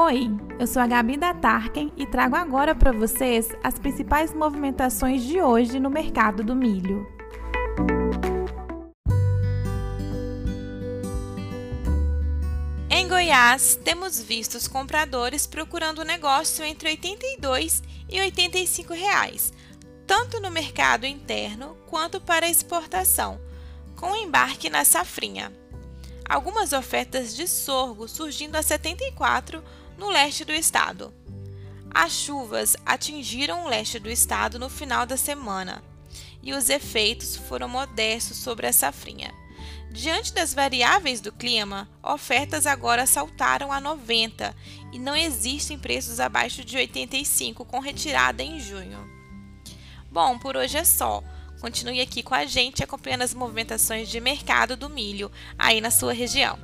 Oi, eu sou a Gabi da Tarken e trago agora para vocês as principais movimentações de hoje no mercado do milho. Em Goiás, temos visto os compradores procurando negócio entre R$ 82 e 85 reais, tanto no mercado interno quanto para exportação, com embarque na safrinha. Algumas ofertas de sorgo surgindo a 74 no leste do estado. As chuvas atingiram o leste do estado no final da semana e os efeitos foram modestos sobre a safrinha. Diante das variáveis do clima, ofertas agora saltaram a 90 e não existem preços abaixo de 85 com retirada em junho. Bom, por hoje é só. Continue aqui com a gente acompanhando as movimentações de mercado do milho aí na sua região.